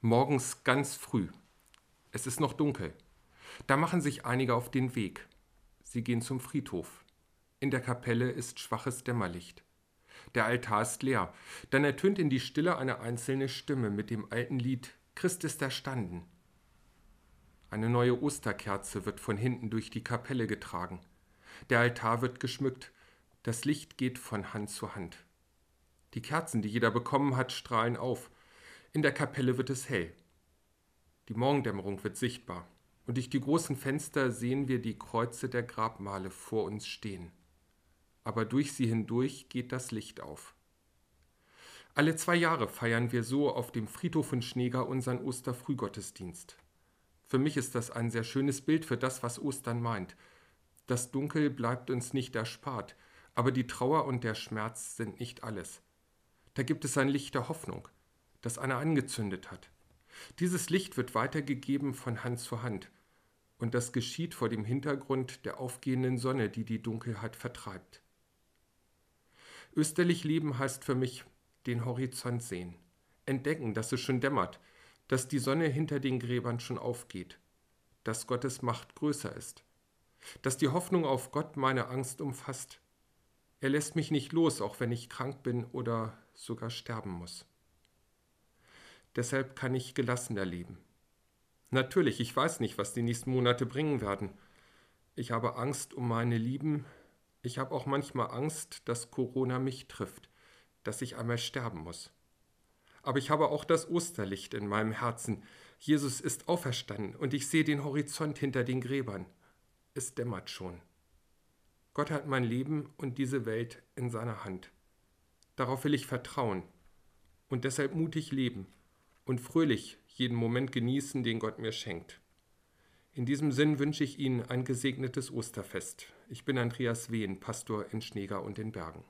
Morgens ganz früh. Es ist noch dunkel. Da machen sich einige auf den Weg. Sie gehen zum Friedhof. In der Kapelle ist schwaches Dämmerlicht. Der Altar ist leer. Dann ertönt in die Stille eine einzelne Stimme mit dem alten Lied Christ ist erstanden. Eine neue Osterkerze wird von hinten durch die Kapelle getragen. Der Altar wird geschmückt. Das Licht geht von Hand zu Hand. Die Kerzen, die jeder bekommen hat, strahlen auf. In der Kapelle wird es hell. Die Morgendämmerung wird sichtbar, und durch die großen Fenster sehen wir die Kreuze der Grabmale vor uns stehen. Aber durch sie hindurch geht das Licht auf. Alle zwei Jahre feiern wir so auf dem Friedhof in Schneeger unseren Osterfrühgottesdienst. Für mich ist das ein sehr schönes Bild für das, was Ostern meint. Das Dunkel bleibt uns nicht erspart, aber die Trauer und der Schmerz sind nicht alles. Da gibt es ein Licht der Hoffnung, das einer angezündet hat. Dieses Licht wird weitergegeben von Hand zu Hand, und das geschieht vor dem Hintergrund der aufgehenden Sonne, die die Dunkelheit vertreibt. Österlich leben heißt für mich den Horizont sehen, entdecken, dass es schon dämmert, dass die Sonne hinter den Gräbern schon aufgeht, dass Gottes Macht größer ist, dass die Hoffnung auf Gott meine Angst umfasst. Er lässt mich nicht los, auch wenn ich krank bin oder sogar sterben muss. Deshalb kann ich gelassener leben. Natürlich, ich weiß nicht, was die nächsten Monate bringen werden. Ich habe Angst um meine Lieben. Ich habe auch manchmal Angst, dass Corona mich trifft, dass ich einmal sterben muss. Aber ich habe auch das Osterlicht in meinem Herzen. Jesus ist auferstanden und ich sehe den Horizont hinter den Gräbern. Es dämmert schon. Gott hat mein Leben und diese Welt in seiner Hand. Darauf will ich vertrauen und deshalb mutig leben und fröhlich jeden Moment genießen, den Gott mir schenkt. In diesem Sinn wünsche ich Ihnen ein gesegnetes Osterfest. Ich bin Andreas Wehn, Pastor in Schneeger und den Bergen.